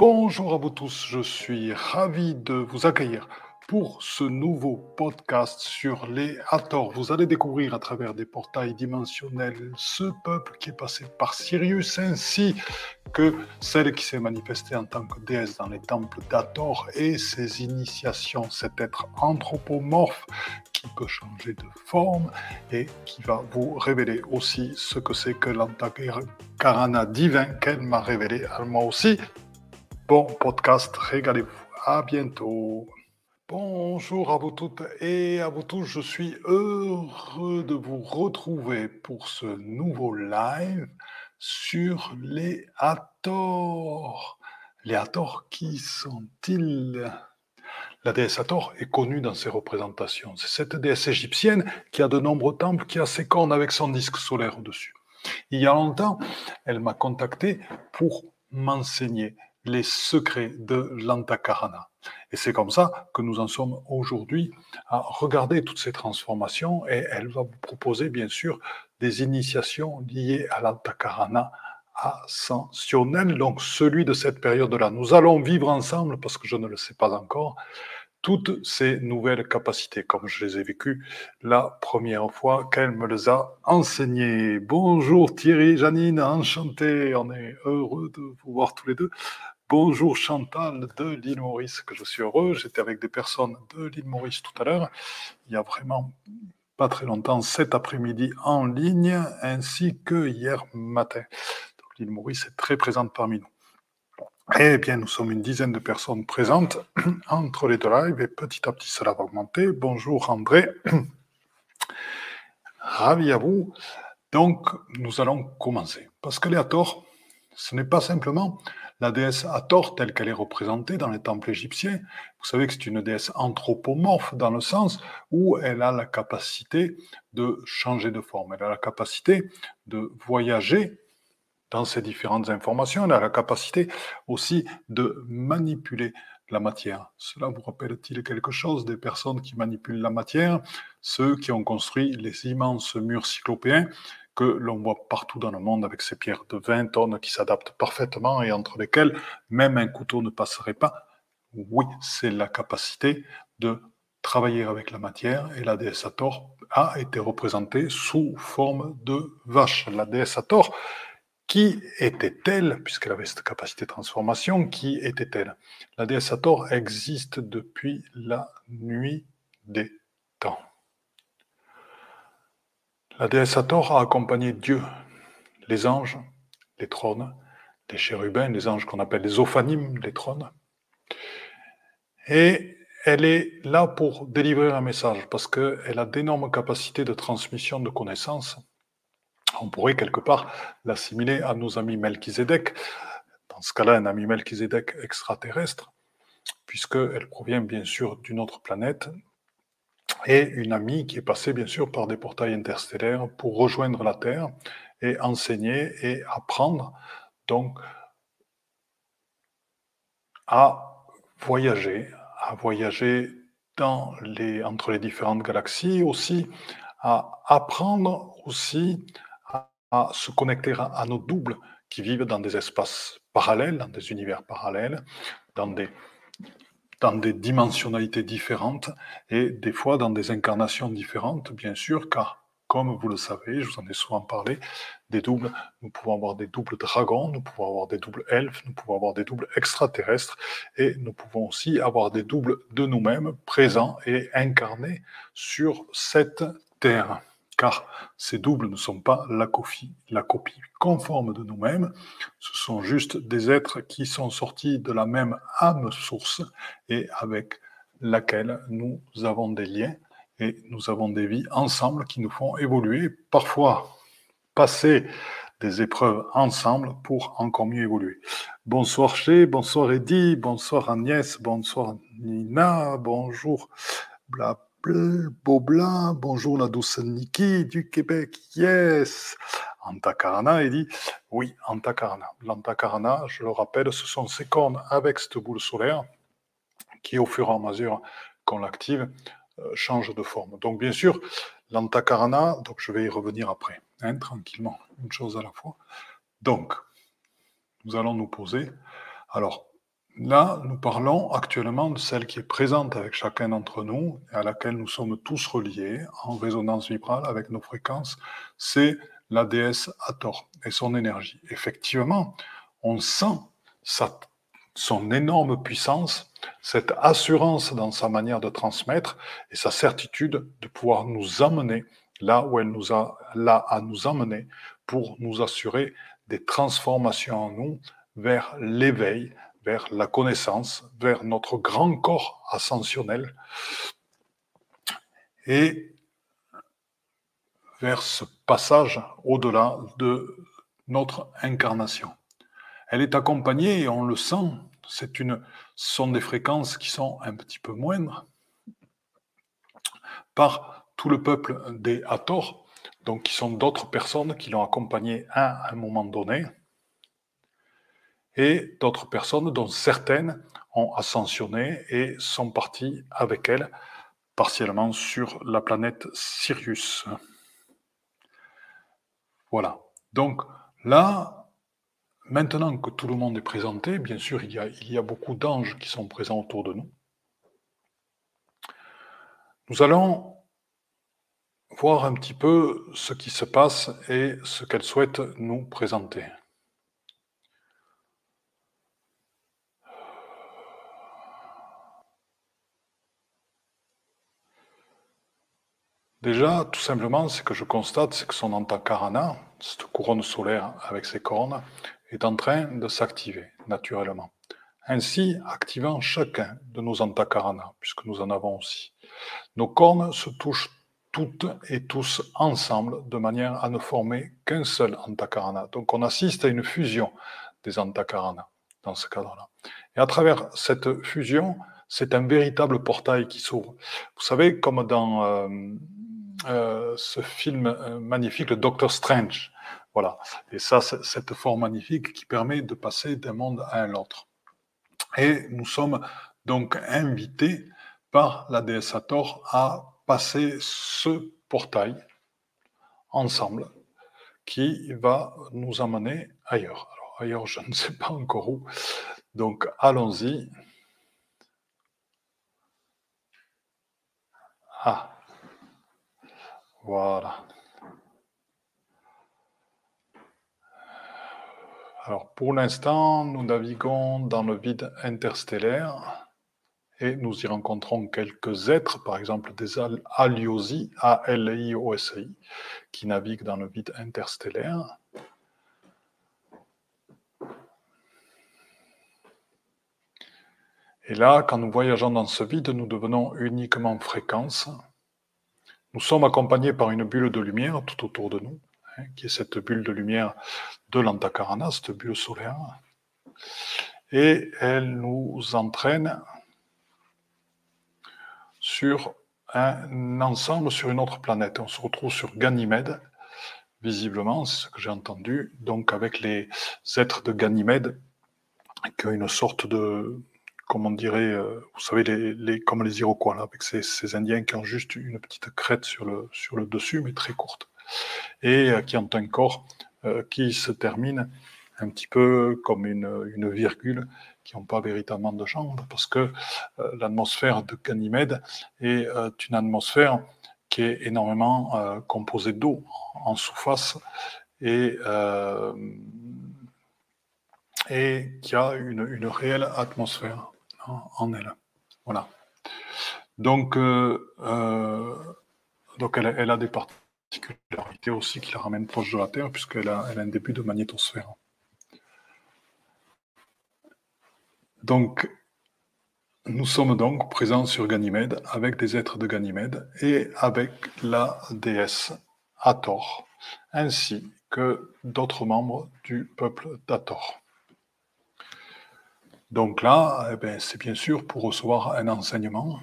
Bonjour à vous tous, je suis ravi de vous accueillir pour ce nouveau podcast sur les Hathor. Vous allez découvrir à travers des portails dimensionnels ce peuple qui est passé par Sirius ainsi que celle qui s'est manifestée en tant que déesse dans les temples d'Hathor et ses initiations, cet être anthropomorphe qui peut changer de forme et qui va vous révéler aussi ce que c'est que l'Antakarana divin qu'elle m'a révélé à moi aussi. Bon podcast, régalez-vous. À bientôt. Bonjour à vous toutes et à vous tous, je suis heureux de vous retrouver pour ce nouveau live sur les Hathor. Les Hathor, qui sont-ils? La déesse Hathor est connue dans ses représentations. C'est cette déesse égyptienne qui a de nombreux temples, qui a ses cornes avec son disque solaire au-dessus. Il y a longtemps, elle m'a contacté pour m'enseigner les secrets de l'Antakarana. Et c'est comme ça que nous en sommes aujourd'hui à regarder toutes ces transformations et elle va vous proposer bien sûr des initiations liées à l'Antakarana ascensionnel, donc celui de cette période-là. Nous allons vivre ensemble, parce que je ne le sais pas encore, toutes ces nouvelles capacités, comme je les ai vécues la première fois qu'elle me les a enseignées. Bonjour Thierry, Janine, enchanté, on est heureux de vous voir tous les deux. Bonjour Chantal de l'île Maurice, que je suis heureux. J'étais avec des personnes de l'île Maurice tout à l'heure. Il y a vraiment pas très longtemps, cet après-midi en ligne, ainsi que hier matin. L'île Maurice est très présente parmi nous. Eh bien, nous sommes une dizaine de personnes présentes entre les deux lives et petit à petit cela va augmenter. Bonjour André. Ravi à vous. Donc, nous allons commencer. Parce que Léator, ce n'est pas simplement la déesse Hathor, telle qu'elle est représentée dans les temples égyptiens, vous savez que c'est une déesse anthropomorphe dans le sens où elle a la capacité de changer de forme, elle a la capacité de voyager dans ces différentes informations, elle a la capacité aussi de manipuler la matière. Cela vous rappelle-t-il quelque chose des personnes qui manipulent la matière, ceux qui ont construit les immenses murs cyclopéens que l'on voit partout dans le monde avec ces pierres de 20 tonnes qui s'adaptent parfaitement et entre lesquelles même un couteau ne passerait pas. Oui, c'est la capacité de travailler avec la matière et la déesse Hathor a été représentée sous forme de vache. La déesse Hathor, qui était-elle, puisqu'elle avait cette capacité de transformation, qui était-elle La déesse Hathor existe depuis la nuit des temps. La déesse Hathor a accompagné Dieu, les anges, les trônes, les chérubins, les anges qu'on appelle les ophanimes, les trônes. Et elle est là pour délivrer un message parce qu'elle a d'énormes capacités de transmission de connaissances. On pourrait quelque part l'assimiler à nos amis Melchizedek. Dans ce cas-là, un ami Melchizedek extraterrestre, puisqu'elle provient bien sûr d'une autre planète, et une amie qui est passée bien sûr par des portails interstellaires pour rejoindre la Terre et enseigner et apprendre donc à voyager, à voyager dans les, entre les différentes galaxies aussi, à apprendre aussi à, se connecter à nos doubles qui vivent dans des espaces parallèles, dans des univers parallèles, dans des dans des dimensionnalités différentes et des fois dans des incarnations différentes, bien sûr, car comme vous le savez, je vous en ai souvent parlé, des doubles, nous pouvons avoir des doubles dragons, nous pouvons avoir des doubles elfes, nous pouvons avoir des doubles extraterrestres, et nous pouvons aussi avoir des doubles de nous-mêmes présents et incarnés sur cette terre car ces doubles ne sont pas la copie, conforme de nous-mêmes, ce sont juste des êtres qui sont sortis de la même âme source et avec laquelle nous avons des liens et nous avons des vies ensemble qui nous font évoluer, parfois passer des épreuves ensemble pour encore mieux évoluer. Bonsoir Chez, bonsoir Eddy, bonsoir Agnès, bonsoir Nina, bonjour Beaublin, bonjour la du Québec, yes Antakarana, il dit, oui, Antakarana. L'Antakarana, je le rappelle, ce sont ces cornes avec cette boule solaire qui, au fur et à mesure qu'on l'active, euh, change de forme. Donc, bien sûr, l'Antakarana, donc je vais y revenir après, hein, tranquillement, une chose à la fois. Donc, nous allons nous poser. Alors, Là, nous parlons actuellement de celle qui est présente avec chacun d'entre nous et à laquelle nous sommes tous reliés en résonance vibrale avec nos fréquences. C'est la déesse Hathor et son énergie. Effectivement, on sent son énorme puissance, cette assurance dans sa manière de transmettre et sa certitude de pouvoir nous amener là où elle nous a là à nous emmener pour nous assurer des transformations en nous vers l'éveil, vers la connaissance, vers notre grand corps ascensionnel et vers ce passage au-delà de notre incarnation. Elle est accompagnée, et on le sent, c'est une, sont des fréquences qui sont un petit peu moindres, par tout le peuple des Hathor, donc qui sont d'autres personnes qui l'ont accompagnée à un moment donné, et d'autres personnes dont certaines ont ascensionné et sont parties avec elle partiellement sur la planète Sirius. Voilà. Donc là, maintenant que tout le monde est présenté, bien sûr, il y a, il y a beaucoup d'anges qui sont présents autour de nous. Nous allons voir un petit peu ce qui se passe et ce qu'elle souhaite nous présenter. Déjà, tout simplement, ce que je constate, c'est que son antakarana, cette couronne solaire avec ses cornes, est en train de s'activer naturellement. Ainsi, activant chacun de nos antakarana, puisque nous en avons aussi. Nos cornes se touchent toutes et tous ensemble de manière à ne former qu'un seul antakarana. Donc on assiste à une fusion des antakarana dans ce cadre-là. Et à travers cette fusion, c'est un véritable portail qui s'ouvre. Vous savez, comme dans euh, ce film euh, magnifique, le Doctor Strange. Voilà. Et ça, c'est cette forme magnifique qui permet de passer d'un monde à un autre. Et nous sommes donc invités par la déesse Hathor à passer ce portail ensemble qui va nous amener ailleurs. Alors ailleurs, je ne sais pas encore où. Donc allons-y. Ah, voilà. Alors pour l'instant, nous naviguons dans le vide interstellaire et nous y rencontrons quelques êtres, par exemple des Aliosi, A-L-I-O-S-I, qui naviguent dans le vide interstellaire. Et là, quand nous voyageons dans ce vide, nous devenons uniquement fréquence. Nous sommes accompagnés par une bulle de lumière tout autour de nous, hein, qui est cette bulle de lumière de l'Antakarana, cette bulle solaire. Et elle nous entraîne sur un ensemble, sur une autre planète. On se retrouve sur Ganymède, visiblement, c'est ce que j'ai entendu, donc avec les êtres de Ganymède, qui ont une sorte de, comme on dirait, euh, vous savez, comme les Iroquois, là, avec ces, Indiens qui ont juste une petite crête sur le, dessus, mais très courte, et euh, qui ont un corps euh, qui se termine un petit peu comme une, virgule, qui n'ont pas véritablement de jambes, parce que l'atmosphère de Ganymède est une atmosphère qui est énormément composée d'eau en surface et et qui a une réelle atmosphère en elle. Voilà. Donc, euh, euh, donc elle, a des particularités aussi qui la ramènent proche de la Terre, puisqu'elle a, a un début de magnétosphère. Donc, nous sommes donc présents sur Ganymède avec des êtres de Ganymède et avec la déesse Hathor, ainsi que d'autres membres du peuple d'Hathor. Donc là, eh ben, c'est bien sûr pour recevoir un enseignement.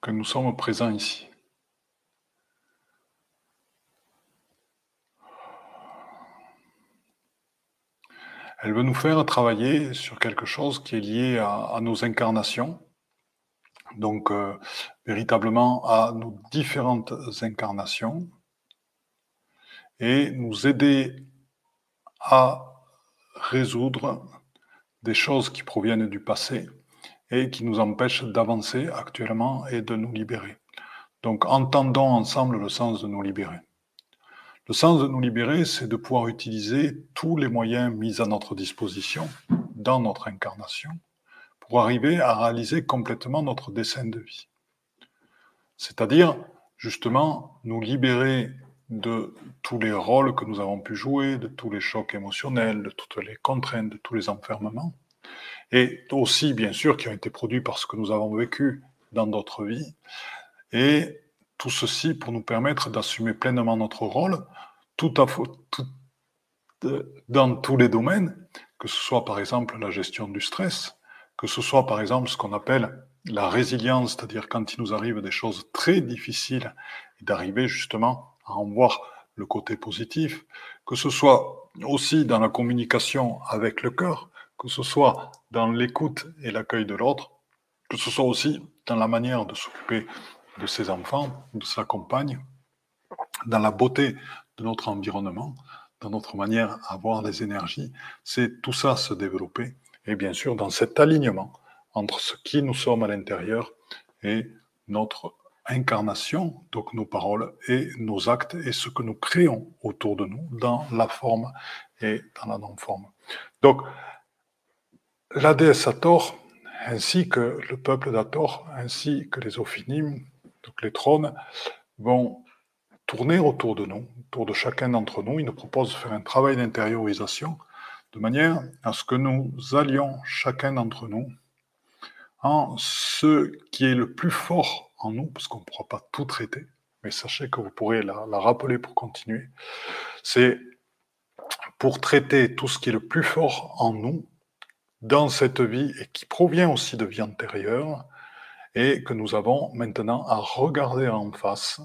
que nous sommes présents ici. Elle veut nous faire travailler sur quelque chose qui est lié à, nos incarnations, donc euh, véritablement à nos différentes incarnations, et nous aider à résoudre des choses qui proviennent du passé et qui nous empêchent d'avancer actuellement et de nous libérer. Donc entendons ensemble le sens de nous libérer. Le sens de nous libérer, c'est de pouvoir utiliser tous les moyens mis à notre disposition dans notre incarnation pour arriver à réaliser complètement notre dessin de vie. C'est-à-dire, justement, nous libérer de tous les rôles que nous avons pu jouer, de tous les chocs émotionnels, de toutes les contraintes, de tous les enfermements, et aussi, bien sûr, qui ont été produits par ce que nous avons vécu dans notre vie, et tout ceci pour nous permettre d'assumer pleinement notre rôle, tout à fait, dans tous les domaines, que ce soit par exemple la gestion du stress, que ce soit par exemple ce qu'on appelle la résilience, c'est-à-dire quand il nous arrive des choses très difficiles, d'arriver justement à en voir le côté positif, que ce soit aussi dans la communication avec le cœur, que ce soit dans l'écoute et l'accueil de l'autre, que ce soit aussi dans la manière de s'occuper de ses enfants, de sa compagne, dans la beauté de notre environnement, dans notre manière à voir les énergies, c'est tout ça se développer, et bien sûr dans cet alignement entre ce qui nous sommes à l'intérieur et notre incarnation, donc nos paroles et nos actes et ce que nous créons autour de nous dans la forme et dans la non-forme. Donc, la déesse Hathor, ainsi que le peuple d'Hathor, ainsi que les Ophinim, donc les trônes, vont tourner autour de nous, autour de chacun d'entre nous. Ils nous proposent de faire un travail d'intériorisation de manière à ce que nous allions chacun d'entre nous en ce qui est le plus fort en nous, parce qu'on ne pourra pas tout traiter, mais sachez que vous pourrez la, rappeler pour continuer. C'est pour traiter tout ce qui est le plus fort en nous, dans cette vie, et qui provient aussi de vie antérieure, et que nous avons maintenant à regarder en face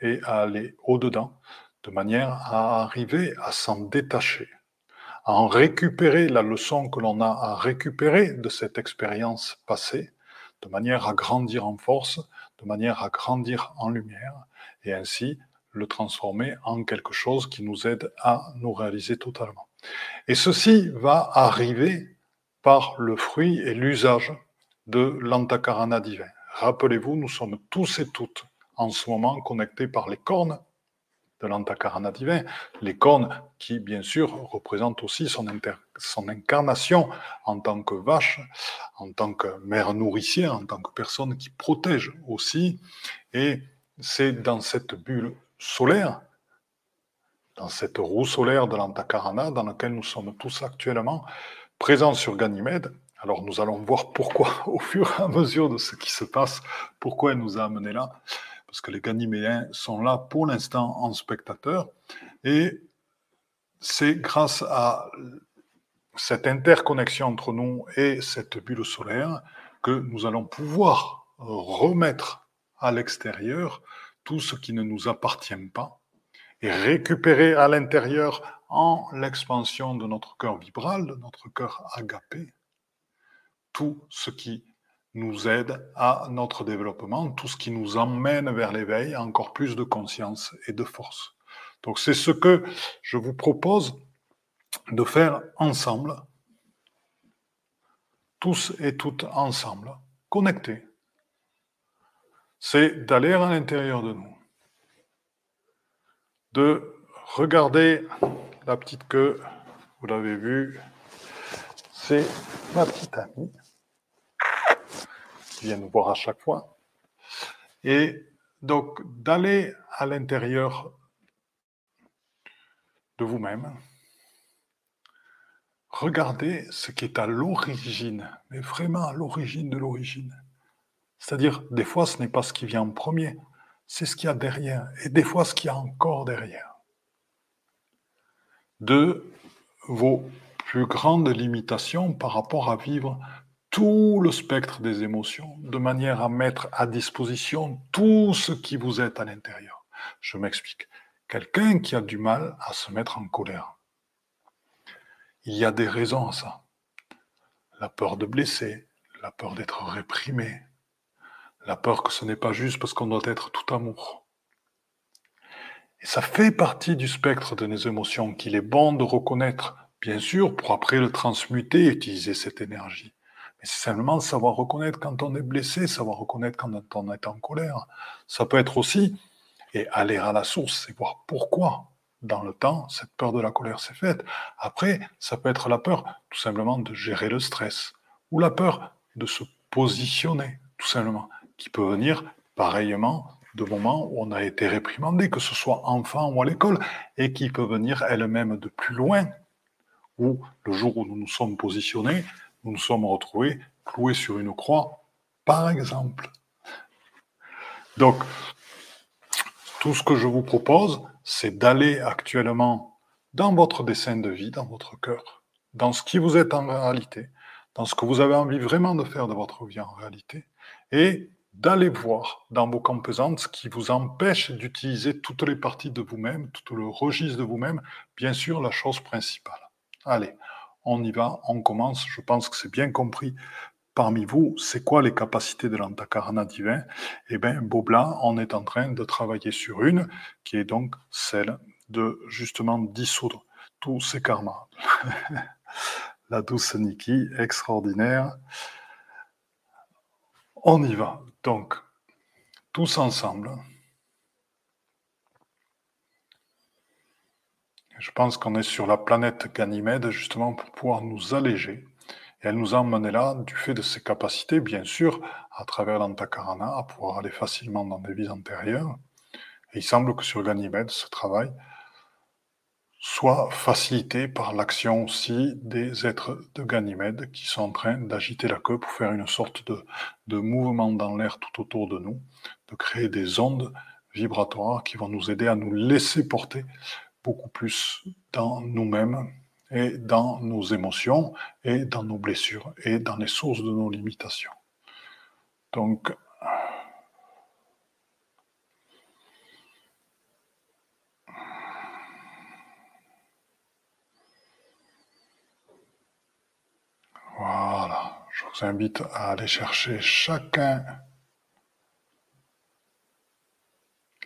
et à aller au-dedans, de manière à arriver à s'en détacher, à en récupérer la leçon que l'on a à récupérer de cette expérience passée, de manière à grandir en force, de manière à grandir en lumière et ainsi le transformer en quelque chose qui nous aide à nous réaliser totalement. Et ceci va arriver par le fruit et l'usage de l'antakarana divin. Rappelez-vous, nous sommes tous et toutes en ce moment connectés par les cornes de l'antakarana divin, les cornes qui, bien sûr, représentent aussi son, incarnation en tant que vache, en tant que mère nourricière, en tant que personne qui protège aussi. Et c'est dans cette bulle solaire, dans cette roue solaire de l'antakarana, dans laquelle nous sommes tous actuellement présents sur Ganymède. Alors nous allons voir pourquoi, au fur et à mesure de ce qui se passe, pourquoi elle nous a amenés là parce que les Ganyméens sont là pour l'instant en spectateur. Et c'est grâce à cette interconnexion entre nous et cette bulle solaire que nous allons pouvoir remettre à l'extérieur tout ce qui ne nous appartient pas et récupérer à l'intérieur en l'expansion de notre cœur vibral, de notre cœur agapé, tout ce qui nous aide à notre développement, tout ce qui nous emmène vers l'éveil, encore plus de conscience et de force. Donc c'est ce que je vous propose de faire ensemble, tous et toutes ensemble, connectés. C'est d'aller à l'intérieur de nous, de regarder la petite queue, vous l'avez vu, c'est ma petite amie viennent nous voir à chaque fois. Et donc d'aller à l'intérieur de vous-même, regardez ce qui est à l'origine, mais vraiment à l'origine de l'origine. C'est-à-dire, des fois, ce n'est pas ce qui vient en premier, c'est ce qu'il y a derrière, et des fois, ce qu'il y a encore derrière. De vos plus grandes limitations par rapport à vivre tout le spectre des émotions, de manière à mettre à disposition tout ce qui vous est à l'intérieur. Je m'explique. Quelqu'un qui a du mal à se mettre en colère, il y a des raisons à ça. La peur de blesser, la peur d'être réprimé, la peur que ce n'est pas juste parce qu'on doit être tout amour. Et ça fait partie du spectre de nos émotions qu'il est bon de reconnaître, bien sûr, pour après le transmuter et utiliser cette énergie. Mais c'est simplement savoir reconnaître quand on est blessé, savoir reconnaître quand on est en colère. Ça peut être aussi, et aller à la source, c'est voir pourquoi dans le temps, cette peur de la colère s'est faite. Après, ça peut être la peur tout simplement de gérer le stress, ou la peur de se positionner, tout simplement, qui peut venir pareillement de moments où on a été réprimandé, que ce soit enfant ou à l'école, et qui peut venir elle-même de plus loin, où le jour où nous nous sommes positionnés, nous nous sommes retrouvés cloués sur une croix, par exemple. Donc, tout ce que je vous propose, c'est d'aller actuellement dans votre dessin de vie, dans votre cœur, dans ce qui vous êtes en réalité, dans ce que vous avez envie vraiment de faire de votre vie en réalité, et d'aller voir dans vos composantes ce qui vous empêche d'utiliser toutes les parties de vous-même, tout le registre de vous-même, bien sûr la chose principale. Allez, on y va, on commence, je pense que c'est bien compris parmi vous, c'est quoi les capacités de l'antakarana divin? Eh bien, Bobla, on est en train de travailler sur une, qui est donc celle de justement dissoudre tous ces karmas. La douce Niki, extraordinaire. On y va. Donc, tous ensemble. Je pense qu'on est sur la planète Ganymède justement pour pouvoir nous alléger et elle nous a emmené là, du fait de ses capacités, bien sûr, à travers l'antakarana, à pouvoir aller facilement dans des vies antérieures. Il semble que sur Ganymède, ce travail soit facilité par l'action aussi des êtres de Ganymède qui sont en train d'agiter la queue pour faire une sorte de mouvement dans l'air tout autour de nous, de créer des ondes vibratoires qui vont nous aider à nous laisser porter beaucoup plus dans nous-mêmes et dans nos émotions et dans nos blessures et dans les sources de nos limitations. Donc, voilà, je vous invite à aller chercher chacun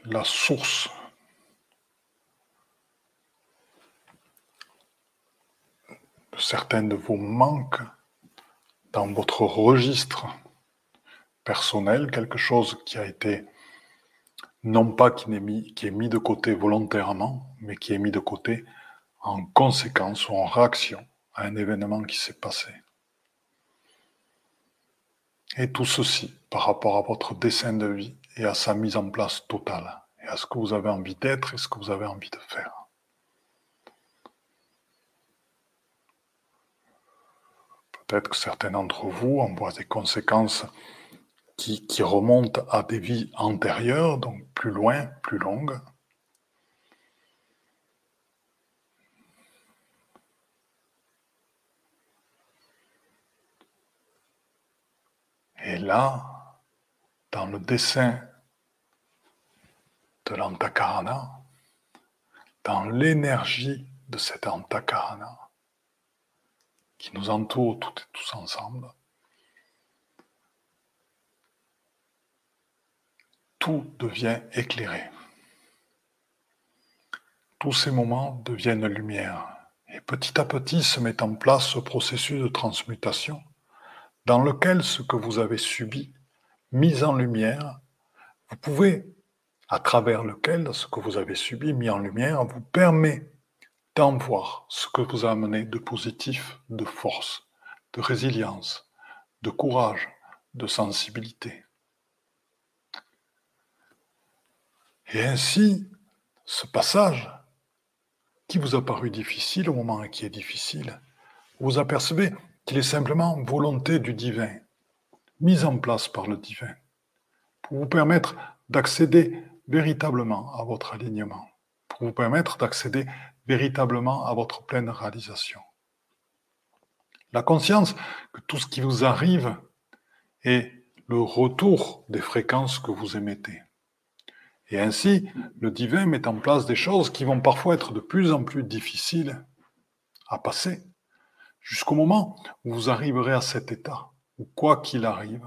la source certains de vos manques dans votre registre personnel, quelque chose qui a été non pas qui est, mis, qui est mis de côté volontairement, mais qui est mis de côté en conséquence ou en réaction à un événement qui s'est passé. Et tout ceci par rapport à votre dessin de vie et à sa mise en place totale, et à ce que vous avez envie d'être et ce que vous avez envie de faire. Peut-être que certains d'entre vous en voient des conséquences qui, remontent à des vies antérieures, donc plus loin, plus longues. Et là, dans le dessin de l'antakarana, dans l'énergie de cet antakarana, qui nous entoure toutes et tous ensemble, tout devient éclairé. Tous ces moments deviennent lumière. Et petit à petit se met en place ce processus de transmutation dans lequel ce que vous avez subi, mis en lumière, vous pouvez, à travers lequel ce que vous avez subi, mis en lumière, vous permet d'en voir ce que vous a amené de positif, de force, de résilience, de courage, de sensibilité. Et ainsi, ce passage qui vous a paru difficile au moment qui est difficile, vous apercevez qu'il est simplement volonté du divin, mise en place par le divin, pour vous permettre d'accéder véritablement à votre alignement, pour vous permettre d'accéder véritablement à votre pleine réalisation. La conscience que tout ce qui vous arrive est le retour des fréquences que vous émettez. Et ainsi, le divin met en place des choses qui vont parfois être de plus en plus difficiles à passer, jusqu'au moment où vous arriverez à cet état, où quoi qu'il arrive,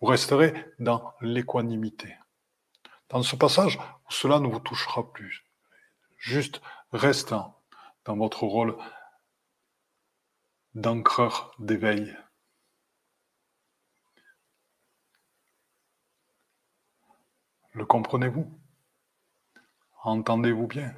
vous resterez dans l'équanimité. Dans ce passage cela ne vous touchera plus, juste restant dans votre rôle d'ancreur d'éveil. Le comprenez-vous? Entendez-vous bien?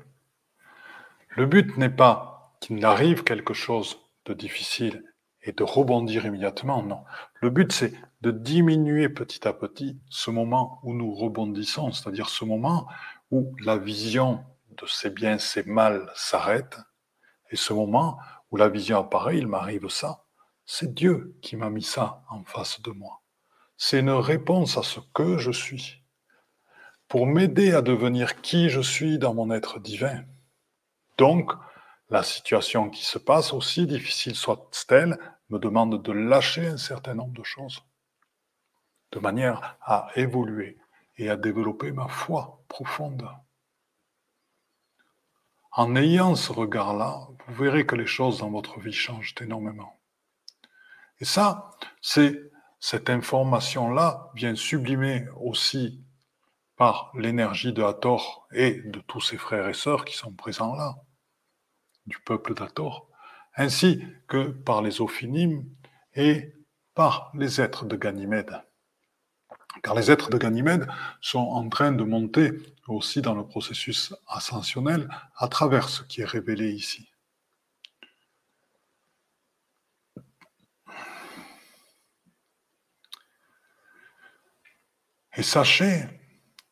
Le but n'est pas qu'il arrive quelque chose de difficile et de rebondir immédiatement, non. Le but, c'est de diminuer petit à petit ce moment où nous rebondissons, c'est-à-dire ce moment où la vision de ces biens, ces mal s'arrête, et ce moment où la vision apparaît, il m'arrive ça, c'est Dieu qui m'a mis ça en face de moi. C'est une réponse à ce que je suis pour m'aider à devenir qui je suis dans mon être divin. Donc, la situation qui se passe, aussi difficile soit-elle, me demande de lâcher un certain nombre de choses, de manière à évoluer et à développer ma foi profonde. En ayant ce regard-là, vous verrez que les choses dans votre vie changent énormément. Et ça, c'est cette information-là vient sublimer aussi par l'énergie de Hathor et de tous ses frères et sœurs qui sont présents là, du peuple d'Hathor, ainsi que par les Ophinim et par les êtres de Ganymède. Car les êtres de Ganymède sont en train de monter aussi dans le processus ascensionnel à travers ce qui est révélé ici. Et sachez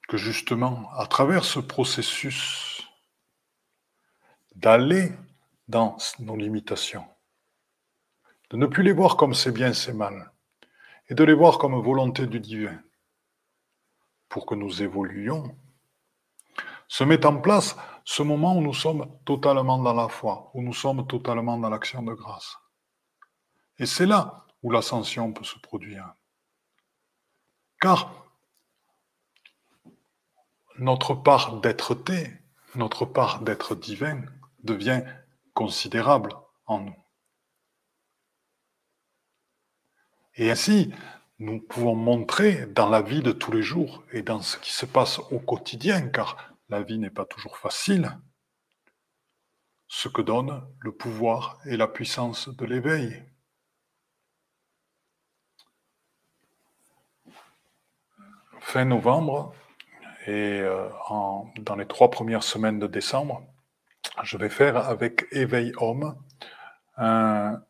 que justement, à travers ce processus d'aller dans nos limitations, de ne plus les voir comme c'est bien, c'est mal, et de les voir comme volonté du divin, pour que nous évoluions, se met en place ce moment où nous sommes totalement dans la foi, où nous sommes totalement dans l'action de grâce. Et c'est là où l'ascension peut se produire. Car notre part d'être-té, notre part d'être divin devient considérable en nous. Et ainsi, nous pouvons montrer dans la vie de tous les jours et dans ce qui se passe au quotidien, car la vie n'est pas toujours facile, ce que donne le pouvoir et la puissance de l'éveil. Fin novembre, et euh, dans les trois premières semaines de décembre, je vais faire avec Éveil Homme un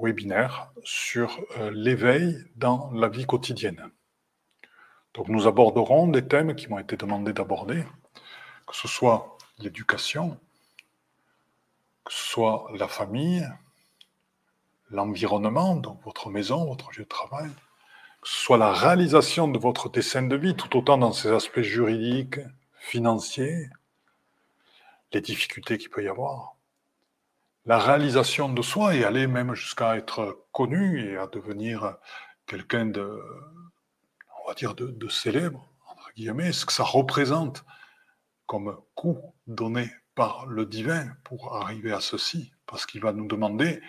webinaire sur euh, l'éveil dans la vie quotidienne. Donc nous aborderons des thèmes qui m'ont été demandés d'aborder, que ce soit l'éducation, que ce soit la famille, l'environnement, donc votre maison, votre lieu de travail, que ce soit la réalisation de votre dessin de vie, tout autant dans ses aspects juridiques, financiers, les difficultés qu'il peut y avoir, la réalisation de soi et aller même jusqu'à être connu et à devenir quelqu'un de, on va dire, de, de, célèbre, entre guillemets, ce que ça représente comme coup donné par le divin pour arriver à ceci, parce qu'il va nous demander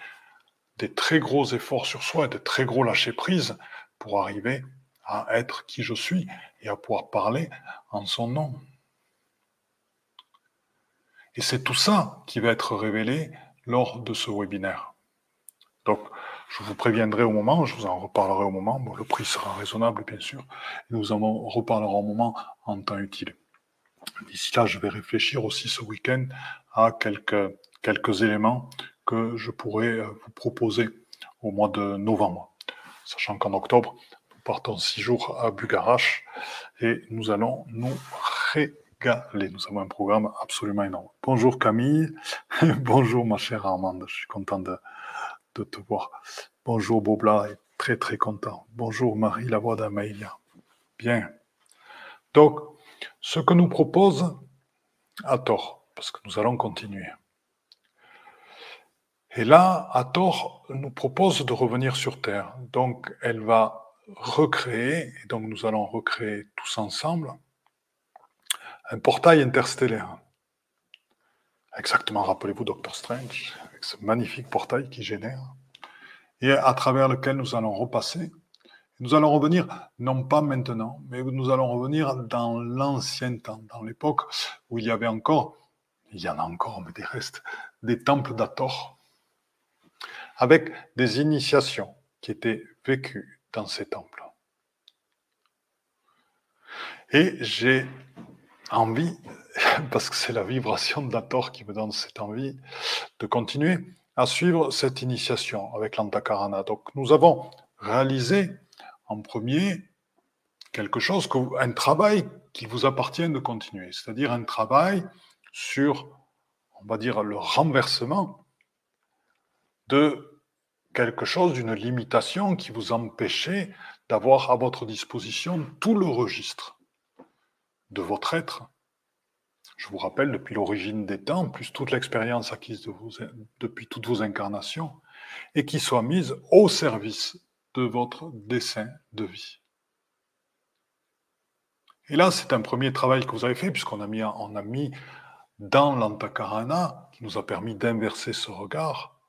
des très gros efforts sur soi et de très gros lâcher prise pour arriver à être qui je suis et à pouvoir parler en son nom. Et c'est tout ça qui va être révélé lors de ce webinaire. Donc, je vous préviendrai au moment, je vous en reparlerai au moment. le prix sera raisonnable, bien sûr. Et nous en reparlerons au moment en temps utile. D'ici là, je vais réfléchir aussi ce week-end à quelques, quelques éléments que je pourrais vous proposer au mois de novembre sachant qu'en octobre, nous partons six jours à Bugarache et nous allons nous Nous avons un programme absolument énorme. Bonjour Camille, bonjour ma chère Armande, je suis content de, te voir. Bonjour Bobla, très très content. Bonjour Marie, la voix d'Amaïlia. Bien. Donc, ce que nous propose à tort, parce que nous allons continuer. Et là, Hathor nous propose de revenir sur Terre. Donc, elle va recréer, et donc nous allons recréer tous ensemble, un portail interstellaire. Exactement, rappelez-vous Doctor Strange, avec ce magnifique portail qui génère, et à travers lequel nous allons repasser. Nous allons revenir, non pas maintenant, mais nous allons revenir dans l'ancien temps, dans l'époque où il y avait encore, il y en a encore, mais des restes, des temples d'Ator, avec des initiations qui étaient vécues dans ces temples. Et j'ai envie, parce que c'est la vibration d'Ator qui me donne cette envie, de continuer à suivre cette initiation avec l'Antakarana. Donc nous avons réalisé en premier quelque chose, un travail qui vous appartient de continuer, c'est-à-dire un travail sur, on va dire, le renversement de quelque chose, d'une limitation qui vous empêchait d'avoir à votre disposition tout le registre de votre être. Je vous rappelle, depuis l'origine des temps, plus toute l'expérience acquise depuis toutes vos incarnations, et qui soit mise au service de votre dessein de vie. Et là, c'est un premier travail que vous avez fait, puisqu'on a mis, a mis dans l'antakarana, qui nous a permis d'inverser ce regard,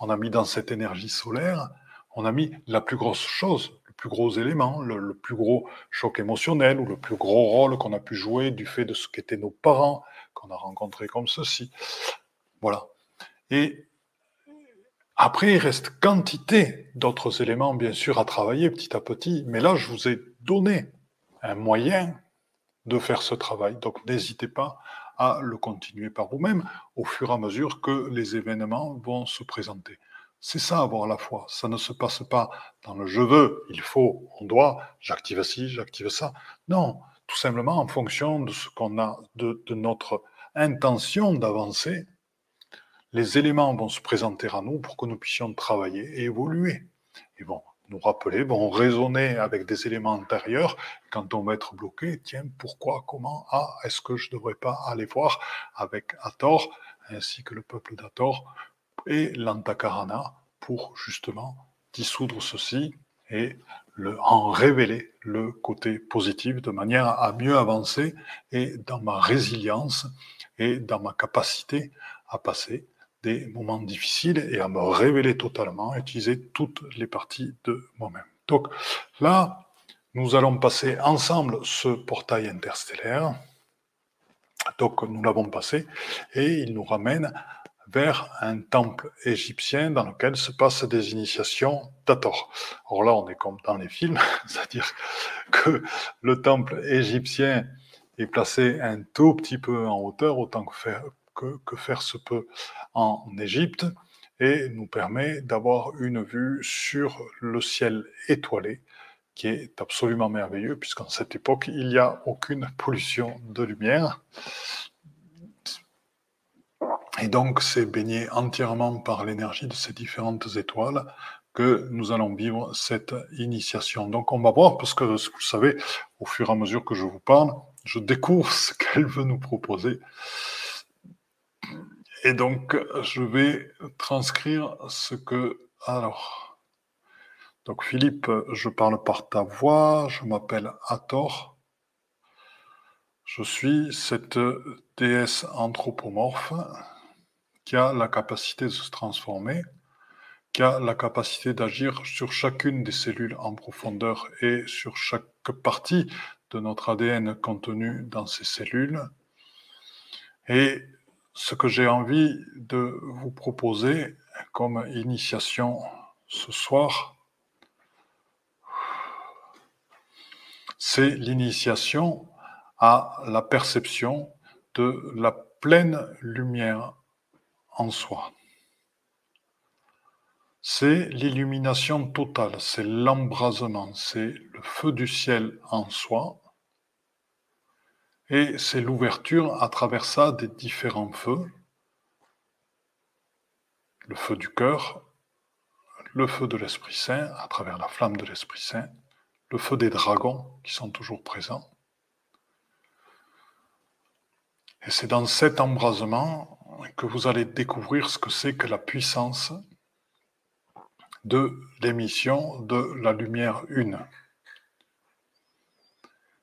on a mis dans cette énergie solaire, on a mis la plus grosse chose, plus gros élément, le, plus gros choc émotionnel ou le plus gros rôle qu'on a pu jouer du fait de ce qu'étaient nos parents, qu'on a rencontrés comme ceci. Voilà. Et après, il reste quantité d'autres éléments, bien sûr, à travailler petit à petit, mais là, je vous ai donné un moyen de faire ce travail. Donc, n'hésitez pas à le continuer par vous-même au fur et à mesure que les événements vont se présenter. C'est ça avoir la foi. Ça ne se passe pas dans le je veux, il faut, on doit, j'active ci, j'active ça. Non, tout simplement en fonction de ce qu'on a, de, notre intention d'avancer, les éléments vont se présenter à nous pour que nous puissions travailler et évoluer. Ils vont nous rappeler, vont raisonner avec des éléments antérieurs. Quand on va être bloqué, tiens, pourquoi, comment, ah, est-ce que je ne devrais pas aller voir avec Hathor, ainsi que le peuple d'Hathor, et l'antakarana pour justement dissoudre ceci et le, en révéler le côté positif de manière à mieux avancer et dans ma résilience et dans ma capacité à passer des moments difficiles et à me révéler totalement, utiliser toutes les parties de moi-même. Donc là, nous allons passer ensemble ce portail interstellaire. Donc nous l'avons passé et il nous ramène vers un temple égyptien dans lequel se passent des initiations d'Ator. Alors là, on est comme dans les films, c'est-à-dire que le temple égyptien est placé un tout petit peu en hauteur, autant que faire, que faire se peut en Égypte, et nous permet d'avoir une vue sur le ciel étoilé, qui est absolument merveilleux, puisqu'en cette époque, il n'y a aucune pollution de lumière. Et donc, c'est baigné entièrement par l'énergie de ces différentes étoiles que nous allons vivre cette initiation. Donc, on va voir, parce que vous savez, au fur et à mesure que je vous parle, je découvre ce qu'elle veut nous proposer. Et donc, je vais transcrire ce que... Alors, donc Philippe, je parle par ta voix, je m'appelle Hathor. Je suis cette déesse anthropomorphe qui a la capacité de se transformer, qui a la capacité d'agir sur chacune des cellules en profondeur et sur chaque partie de notre ADN contenu dans ces cellules. Et ce que j'ai envie de vous proposer comme initiation ce soir, c'est l'initiation à la perception de la pleine lumière soi. C'est l'illumination totale, c'est l'embrasement, c'est le feu du ciel en soi, et c'est l'ouverture à travers ça des différents feux, le feu du cœur, le feu de l'Esprit Saint à travers la flamme de l'Esprit Saint, le feu des dragons qui sont toujours présents. Et c'est dans cet embrasement que vous allez découvrir ce que c'est que la puissance de l'émission de la lumière une.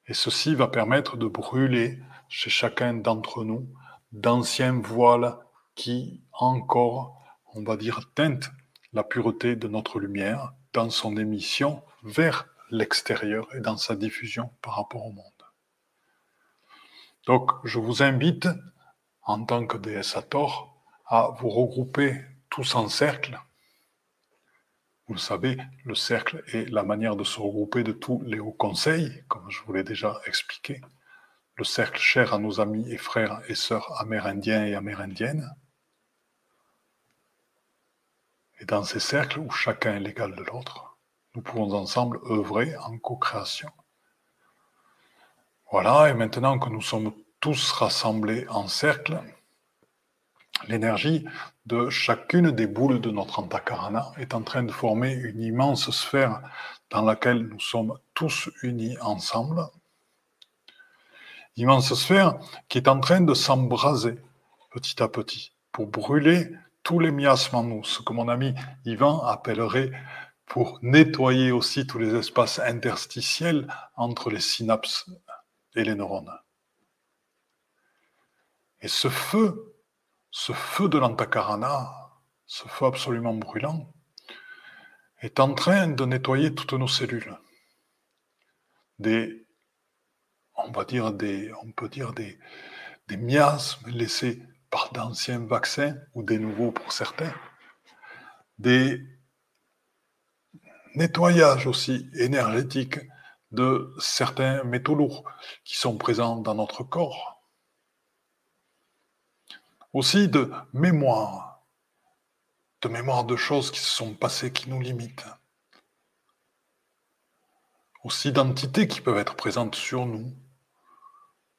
Et ceci va permettre de brûler chez chacun d'entre nous d'anciens voiles qui encore on va dire, teinte la pureté de notre lumière dans son émission vers l'extérieur et dans sa diffusion par rapport au monde. Donc, je vous invite, en tant que déesse à vous regrouper tous en cercle. Vous le savez, le cercle est la manière de se regrouper de tous les hauts conseils, comme je vous l'ai déjà expliqué. Le cercle cher à nos amis et frères et sœurs amérindiens et amérindiennes. Et dans ces cercles où chacun est l'égal de l'autre, nous pouvons ensemble œuvrer en co-création. Voilà, et maintenant que nous sommes tous rassemblés en cercle, l'énergie de chacune des boules de notre antakarana est en train de former une immense sphère dans laquelle nous sommes tous unis ensemble. Immense sphère qui est en train de s'embraser petit à petit pour brûler tous les miasmes en nous, ce que mon ami Ivan appellerait pour nettoyer aussi tous les espaces interstitiels entre les synapses et les neurones. Et ce feu, ce feu de l'antakarana, ce feu absolument brûlant, est en train de nettoyer toutes nos cellules. Des, on va dire des, on peut dire des, des miasmes laissés par d'anciens vaccins ou des nouveaux pour certains, des nettoyages aussi énergétiques de certains métaux lourds qui sont présents dans notre corps. Aussi de mémoire, de mémoire de choses qui se sont passées, qui nous limitent. Aussi d'entités qui peuvent être présentes sur nous,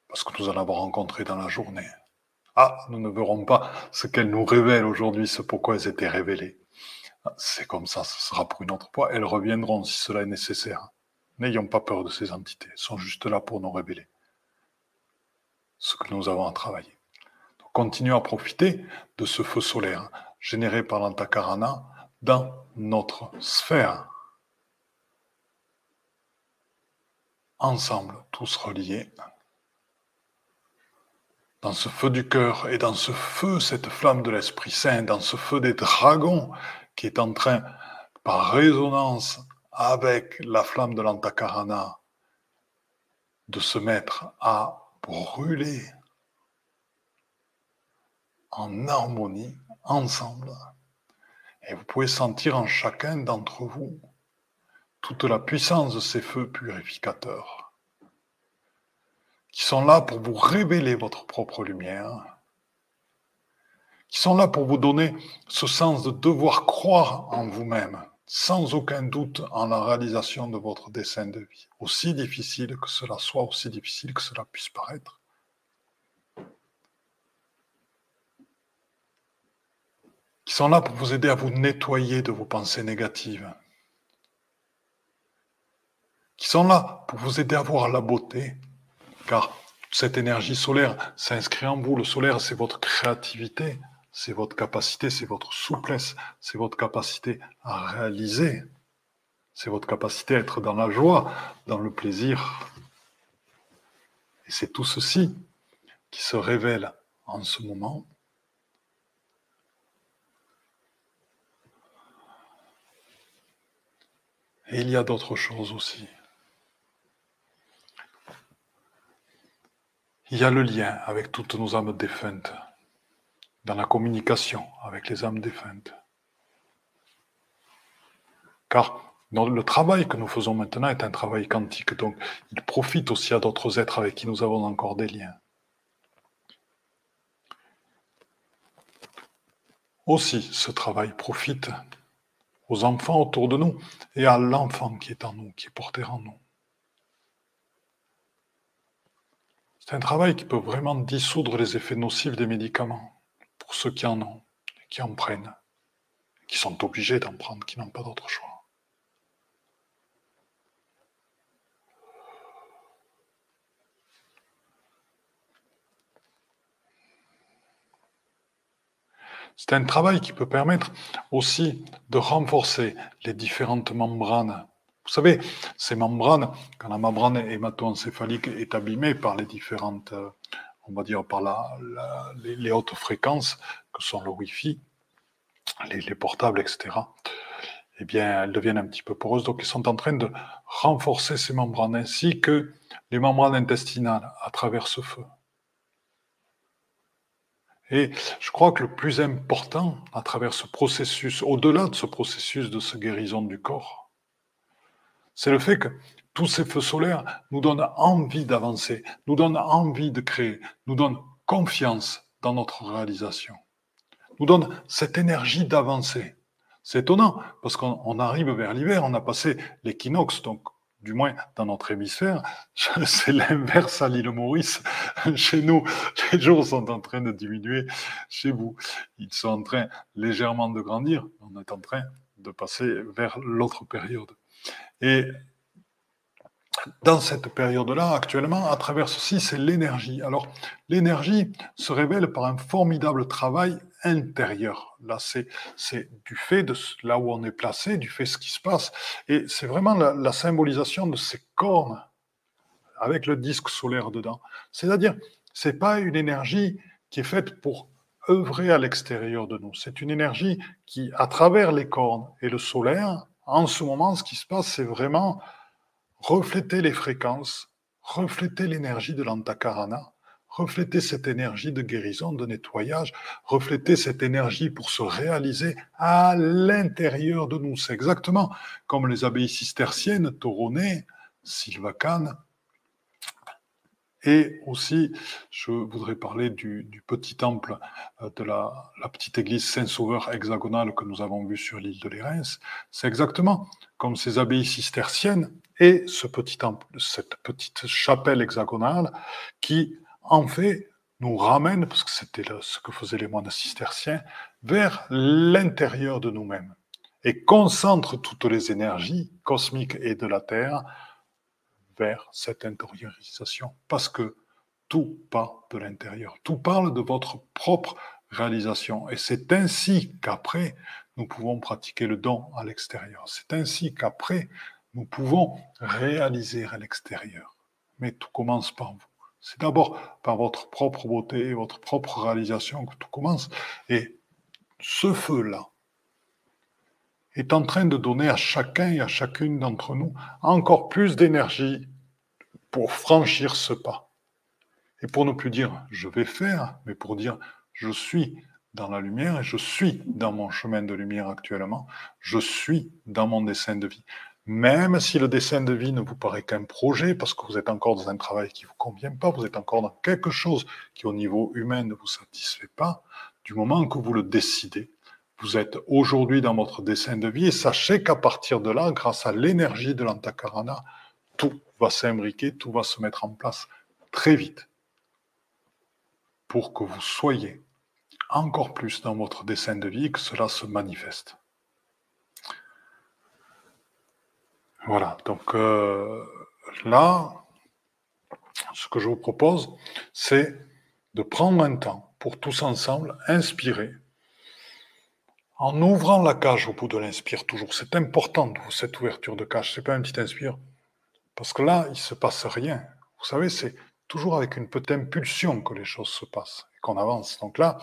parce que nous en avons rencontré dans la journée. Ah, nous ne verrons pas ce qu'elles nous révèlent aujourd'hui, ce pourquoi elles étaient révélées. C'est comme ça, ce sera pour une autre fois. Elles reviendront si cela est nécessaire. N'ayons pas peur de ces entités, elles sont juste là pour nous révéler ce que nous avons à travailler. Donc, continuons à profiter de ce feu solaire généré par l'antakarana dans notre sphère. Ensemble, tous reliés, dans ce feu du cœur et dans ce feu, cette flamme de l'Esprit Saint, dans ce feu des dragons qui est en train, par résonance avec la flamme de l'antakarana, de se mettre à brûler en harmonie, ensemble. Et vous pouvez sentir en chacun d'entre vous toute la puissance de ces feux purificateurs, qui sont là pour vous révéler votre propre lumière, qui sont là pour vous donner ce sens de devoir croire en vous-même, sans aucun doute en la réalisation de votre dessein de vie, aussi difficile que cela soit, aussi difficile que cela puisse paraître. Qui sont là pour vous aider à vous nettoyer de vos pensées négatives. Qui sont là pour vous aider à voir la beauté, car cette énergie solaire s'inscrit en vous. Le solaire, c'est votre créativité, c'est votre capacité, c'est votre souplesse, c'est votre capacité à réaliser, c'est votre capacité à être dans la joie, dans le plaisir. Et c'est tout ceci qui se révèle en ce moment. Et il y a d'autres choses aussi. Il y a le lien avec toutes nos âmes défuntes dans la communication avec les âmes défuntes. Car le travail que nous faisons maintenant est un travail quantique, donc il profite aussi à d'autres êtres avec qui nous avons encore des liens. Aussi, ce travail profite aux enfants autour de nous et à l'enfant qui est en nous, qui est porté en nous. C'est un travail qui peut vraiment dissoudre les effets nocifs des médicaments pour ceux qui en ont, qui en prennent, qui sont obligés d'en prendre, qui n'ont pas d'autre choix. C'est un travail qui peut permettre aussi de renforcer les différentes membranes. Vous savez, ces membranes, quand la membrane hémato-encéphalique est abîmée par les différentes euh, on va dire par les, hautes fréquences que sont le Wi-Fi, les, portables, etc., eh bien, elles deviennent un petit peu poreuses. Donc, ils sont en train de renforcer ces membranes ainsi que les membranes intestinales à travers ce feu. Et je crois que le plus important à travers ce processus, au-delà de ce processus de ce guérison du corps, c'est le fait que tous ces feux solaires nous donnent envie d'avancer, nous donnent envie de créer, nous donnent confiance dans notre réalisation, nous donnent cette énergie d'avancer. C'est étonnant, parce qu'on arrive vers l'hiver, on a passé l'équinoxe, donc du moins dans notre hémisphère, c'est l'inverse à l'île Maurice. Chez nous, les jours sont en train de diminuer. Chez vous, ils sont en train légèrement de grandir. On est en train de passer vers l'autre période. Et dans cette période-là, actuellement, à travers ceci, c'est l'énergie. Alors, l'énergie se révèle par un formidable travail intérieur. Là, c'est, du fait de là où on est placé, du fait de ce qui se passe. Et c'est vraiment la, symbolisation de ces cornes avec le disque solaire dedans. C'est-à-dire, c'est pas une énergie qui est faite pour œuvrer à l'extérieur de nous. C'est une énergie qui, à travers les cornes et le solaire, en ce moment, ce qui se passe, c'est vraiment refléter les fréquences, refléter l'énergie de l'antakarana, refléter cette énergie de guérison, de nettoyage, refléter cette énergie pour se réaliser à l'intérieur de nous. C'est exactement comme les abbayes cisterciennes, Toronnet, Sylvacane, et aussi, je voudrais parler du, petit temple euh, de la, petite église Saint-Sauveur hexagonale que nous avons vu sur l'île de Lérins. C'est exactement comme ces abbayes cisterciennes et ce petit cette petite chapelle hexagonale qui, en fait, nous ramène, parce que c'était ce que faisaient les moines cisterciens, vers l'intérieur de nous-mêmes et concentre toutes les énergies cosmiques et de la Terre vers cette intériorisation, parce que tout part de l'intérieur, tout parle de votre propre réalisation, et c'est ainsi qu'après, nous pouvons pratiquer le don à l'extérieur, c'est ainsi qu'après, nous pouvons réaliser à l'extérieur. Mais tout commence par vous. C'est d'abord par votre propre beauté, votre propre réalisation que tout commence. Et ce feu-là, est en train de donner à chacun et à chacune d'entre nous encore plus d'énergie pour franchir ce pas. Et pour ne plus dire je vais faire, mais pour dire je suis dans la lumière et je suis dans mon chemin de lumière actuellement, je suis dans mon dessin de vie. Même si le dessin de vie ne vous paraît qu'un projet, parce que vous êtes encore dans un travail qui ne vous convient pas, vous êtes encore dans quelque chose qui au niveau humain ne vous satisfait pas, du moment que vous le décidez, vous êtes aujourd'hui dans votre dessin de vie et sachez qu'à partir de là, grâce à l'énergie de l'antakarana, tout va s'imbriquer, tout va se mettre en place très vite pour que vous soyez encore plus dans votre dessin de vie et que cela se manifeste. Voilà, donc euh, là, ce que je vous propose, c'est de prendre un temps pour tous ensemble inspirer en ouvrant la cage au bout de l'inspire toujours. C'est important, cette ouverture de cage. C'est pas un petit inspire. Parce que là, il se passe rien. Vous savez, c'est toujours avec une petite impulsion que les choses se passent et qu'on avance. Donc là,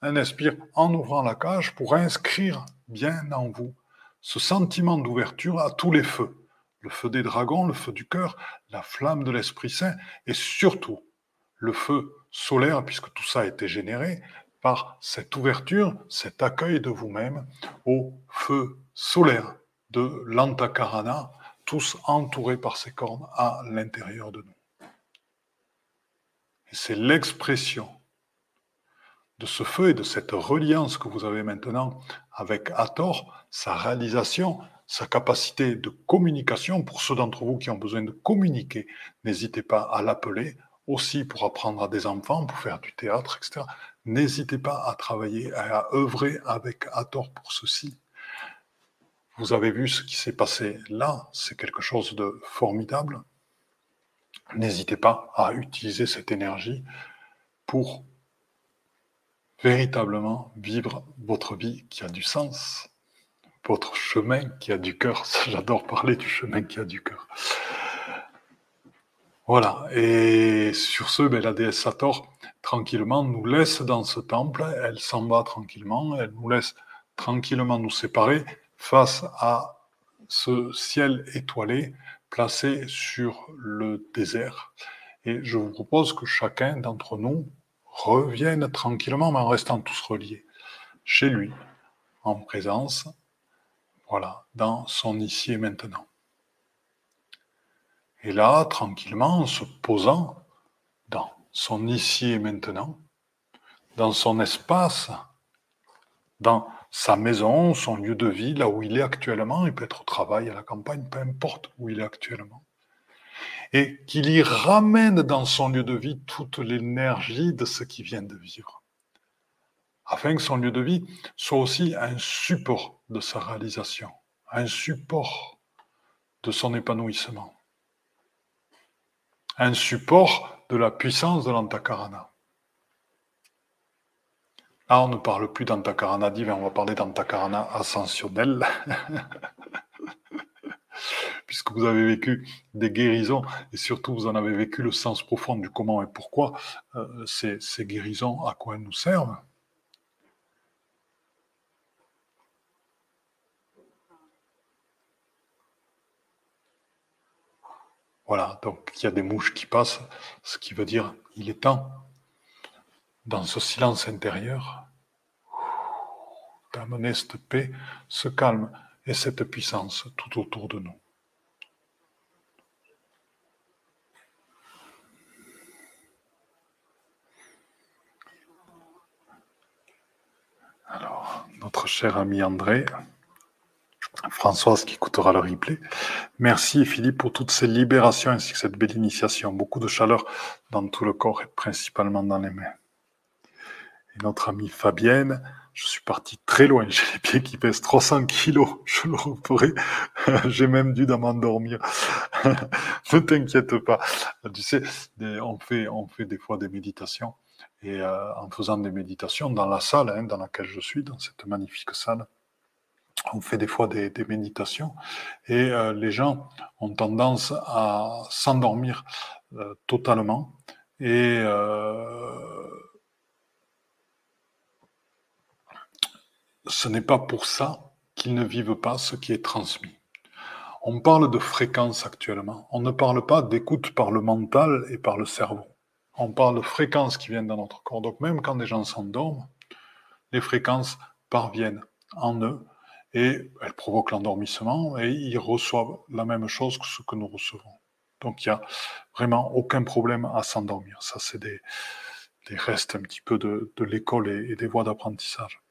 un inspire en ouvrant la cage pour inscrire bien en vous ce sentiment d'ouverture à tous les feux. Le feu des dragons, le feu du cœur, la flamme de l'Esprit Saint et surtout le feu solaire, puisque tout ça a été généré, par cette ouverture, cet accueil de vous-même au feu solaire de l'Antakarana, tous entourés par ces cornes à l'intérieur de nous. Et c'est l'expression de ce feu et de cette reliance que vous avez maintenant avec Hathor, sa réalisation, sa capacité de communication. Pour ceux d'entre vous qui ont besoin de communiquer, n'hésitez pas à l'appeler aussi pour apprendre à des enfants, pour faire du théâtre, etc. N'hésitez pas à travailler, à œuvrer avec Hathor pour ceci. Vous avez vu ce qui s'est passé là, c'est quelque chose de formidable. N'hésitez pas à utiliser cette énergie pour véritablement vivre votre vie qui a du sens, votre chemin qui a du cœur. J'adore parler du chemin qui a du cœur. Voilà, et sur ce, ben, la déesse Sator, tranquillement, nous laisse dans ce temple, elle s'en va tranquillement, elle nous laisse tranquillement nous séparer face à ce ciel étoilé placé sur le désert. Et je vous propose que chacun d'entre nous revienne tranquillement, mais en restant tous reliés, chez lui, en présence, voilà, dans son ici et maintenant. Et là, tranquillement, en se posant dans son ici et maintenant, dans son espace, dans sa maison, son lieu de vie, là où il est actuellement, il peut être au travail, à la campagne, peu importe où il est actuellement. Et qu'il y ramène dans son lieu de vie toute l'énergie de ce qu'il vient de vivre. Afin que son lieu de vie soit aussi un support de sa réalisation, un support de son épanouissement, un support de la puissance de l'antakarana. Ah, on ne parle plus d'Antakarana divin, on va parler d'Antakarana ascensionnel. Puisque vous avez vécu des guérisons et surtout vous en avez vécu le sens profond du comment et pourquoi euh, ces, guérisons, à quoi elles nous servent. Voilà, donc il y a des mouches qui passent, ce qui veut dire il est temps dans ce silence intérieur, d'amener cette paix, ce calme et cette puissance tout autour de nous. Alors, notre cher ami André, Françoise qui écoutera le replay. Merci Philippe pour toutes ces libérations ainsi que cette belle initiation. Beaucoup de chaleur dans tout le corps et principalement dans les mains et notre amie Fabienne. Je suis parti très loin. J'ai les pieds qui pèsent 300 kilos. Je le referai. J'ai même dû m'endormir. ne t'inquiète pas. Tu sais, on fait, on fait des fois des méditations. Et euh, en faisant des méditations dans la salle hein, dans laquelle je suis, dans cette magnifique salle, on fait des fois des, méditations et euh, les gens ont tendance à s'endormir euh, totalement et ce n'est pas pour ça qu'ils ne vivent pas ce qui est transmis. On parle de fréquence actuellement. On ne parle pas d'écoute par le mental et par le cerveau. On parle de fréquences qui viennent dans notre corps. Donc même quand des gens s'endorment, les fréquences parviennent en eux et elles provoquent l'endormissement et ils reçoivent la même chose que ce que nous recevons. Donc il n'y a vraiment aucun problème à s'endormir. Ça, c'est des, restes un petit peu de, l'école et des voies d'apprentissage.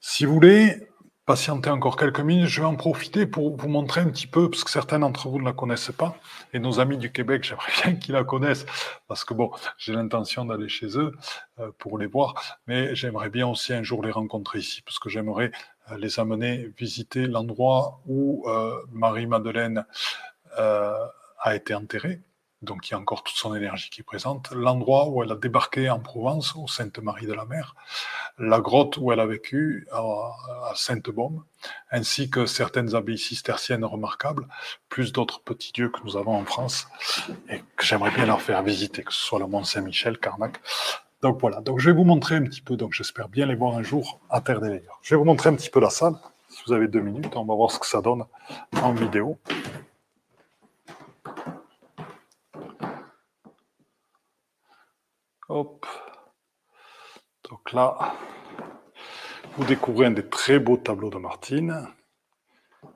Si vous voulez patienter encore quelques minutes, je vais en profiter pour vous montrer un petit peu, parce que certains d'entre vous ne la connaissent pas, et nos amis du Québec, j'aimerais bien qu'ils la connaissent, parce que bon, j'ai l'intention d'aller chez eux euh, pour les voir, mais j'aimerais bien aussi un jour les rencontrer ici, parce que j'aimerais euh, les amener visiter l'endroit où euh, Marie-Madeleine a été enterrée donc il y a encore toute son énergie qui est présente, l'endroit où elle a débarqué en Provence, au Sainte-Marie de la Mer, la grotte où elle a vécu, à, Sainte-Baume, ainsi que certaines abbayes cisterciennes remarquables, plus d'autres petits dieux que nous avons en France, et que j'aimerais bien leur faire visiter, que ce soit le Mont Saint-Michel, Carnac. Donc voilà, donc je vais vous montrer un petit peu, donc j'espère bien les voir un jour à Terre des Veilleurs. Je vais vous montrer un petit peu la salle, si vous avez deux minutes, on va voir ce que ça donne en vidéo. Hop. Donc là, vous découvrez un des très beaux tableaux de Martine.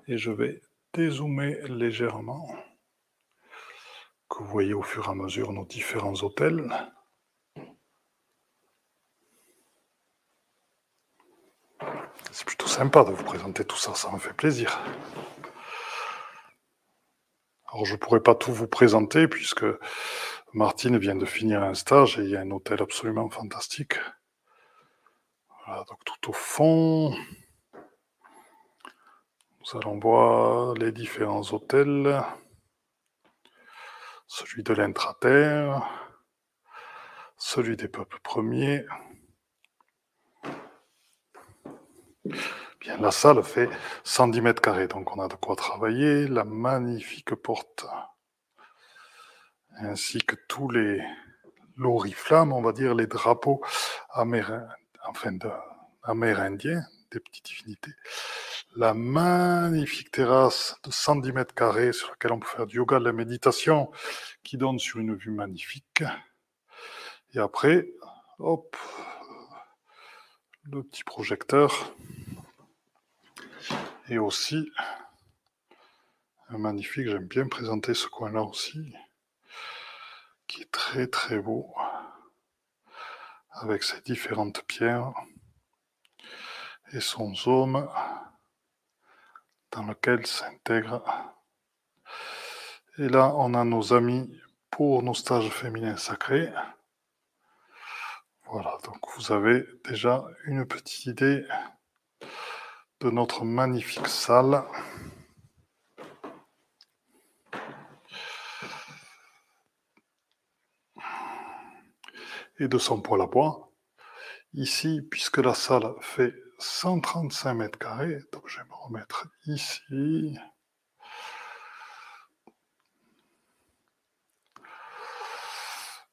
Et je vais dézoomer légèrement, que vous voyez au fur et à mesure nos différents hôtels. C'est plutôt sympa de vous présenter tout ça, ça me fait plaisir. Alors je ne pourrais pas tout vous présenter puisque Martine vient de finir un stage et il y a un hôtel absolument fantastique. Voilà, donc tout au fond, nous allons voir les différents hôtels. Celui de l'intraterre, celui des peuples premiers. Bien, la salle fait 110 mètres carrés, donc on a de quoi travailler. La magnifique porte ainsi que tous les loriflammes, on va dire les drapeaux amérindiens, des petites divinités. La magnifique terrasse de 110 mètres carrés sur laquelle on peut faire du yoga, de la méditation, qui donne sur une vue magnifique. Et après, hop, le petit projecteur. Et aussi, magnifique, j'aime bien présenter ce coin-là aussi, qui est très très beau, avec ses différentes pierres et son zone dans lequel s'intègre. Et là, on a nos amis pour nos stages féminins sacrés. Voilà, donc vous avez déjà une petite idée de notre magnifique salle. De son poêle à bois. Ici, puisque la salle fait 135 mètres carrés, donc je vais me remettre ici.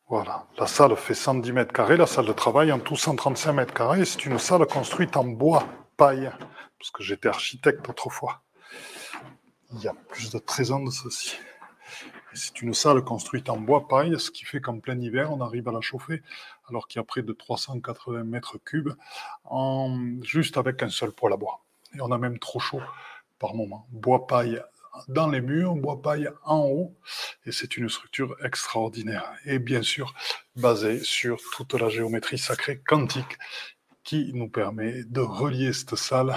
Voilà, la salle fait 110 mètres carrés, la salle de travail en tout 135 mètres carrés. C'est une salle construite en bois, paille, parce que j'étais architecte autrefois. Il y a plus de 13 ans de ceci. C'est une salle construite en bois paille, ce qui fait qu'en plein hiver, on arrive à la chauffer, alors qu'il y a près de 380 mètres cubes, en, juste avec un seul poêle à bois. Et on a même trop chaud par moment. Bois paille dans les murs, bois paille en haut, et c'est une structure extraordinaire. Et bien sûr, basée sur toute la géométrie sacrée quantique qui nous permet de relier cette salle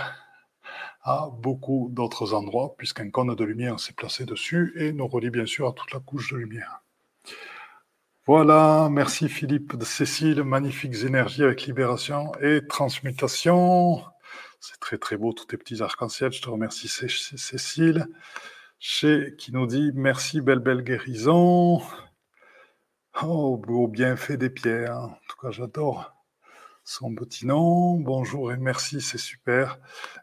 à beaucoup d'autres endroits, puisqu'un cône de lumière s'est placé dessus et nous relie bien sûr à toute la couche de lumière. Voilà, merci Philippe de Cécile, magnifiques énergies avec libération et transmutation. C'est très très beau, tous tes petits arcs-en-ciel. Je te remercie Cécile. Chez qui nous dit merci, belle belle guérison. Oh, beau bienfait des pierres. En tout cas, j'adore son petit nom. Bonjour et merci, c'est super.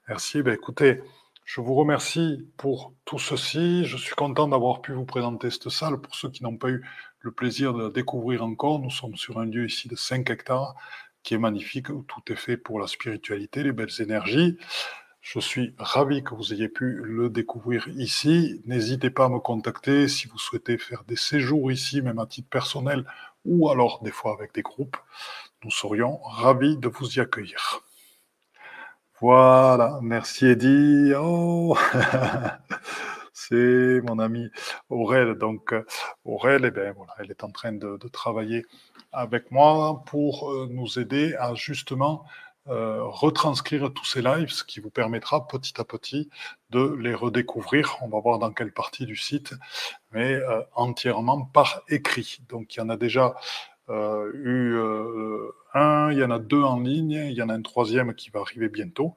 Merci. Ben, écoutez, je vous remercie pour tout ceci. Je suis content d'avoir pu vous présenter cette salle. Pour ceux qui n'ont pas eu le plaisir de la découvrir encore, nous sommes sur un lieu ici de 5 hectares qui est magnifique, où tout est fait pour la spiritualité, les belles énergies. Je suis ravi que vous ayez pu le découvrir ici. N'hésitez pas à me contacter si vous souhaitez faire des séjours ici, même à titre personnel, ou alors des fois avec des groupes. Nous serions ravis de vous y accueillir. Voilà, merci Eddy. Oh c'est mon ami Aurel. Donc, Aurel, eh bien, voilà, elle est en train de, travailler avec moi pour euh, nous aider à justement euh, retranscrire tous ces lives, ce qui vous permettra petit à petit de les redécouvrir. On va voir dans quelle partie du site, mais euh, entièrement par écrit. Donc, il y en a déjà eu un, il y en a deux en ligne, il y en a un troisième qui va arriver bientôt.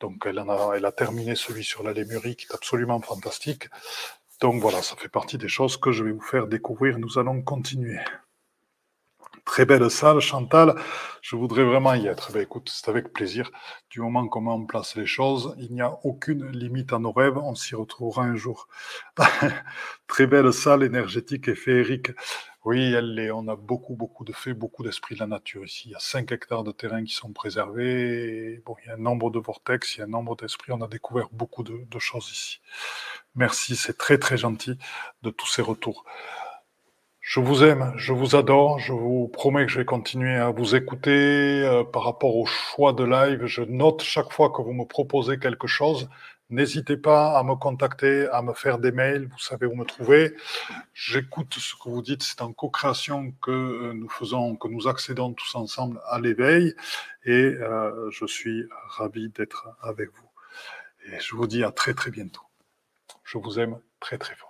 Donc elle, a, a terminé celui sur la lémurie qui est absolument fantastique. Donc voilà, ça fait partie des choses que je vais vous faire découvrir. Nous allons continuer. Très belle salle, Chantal. Je voudrais vraiment y être. Ben, écoute, c'est avec plaisir. Du moment met en place les choses, il n'y a aucune limite à nos rêves. On s'y retrouvera un jour. Très belle salle énergétique et féerique. Oui, elle est. On a beaucoup, beaucoup de faits, beaucoup d'esprit de la nature ici. Il y a 5 hectares de terrain qui sont préservés. bon, il y a un nombre de vortex, il y a un nombre d'esprits. On a découvert beaucoup de choses ici. Merci, c'est très, très gentil de tous ces retours. Je vous aime, je vous adore, je vous promets que je vais continuer à vous écouter euh, par rapport au choix de live. Je note chaque fois que vous me proposez quelque chose. N'hésitez pas à me contacter, à me faire des mails, vous savez où me trouver. J'écoute ce que vous dites, c'est en co-création que euh, nous faisons, que nous accédons tous ensemble à l'éveil et euh, je suis ravi d'être avec vous. Et je vous dis à très très bientôt. Je vous aime très très fort.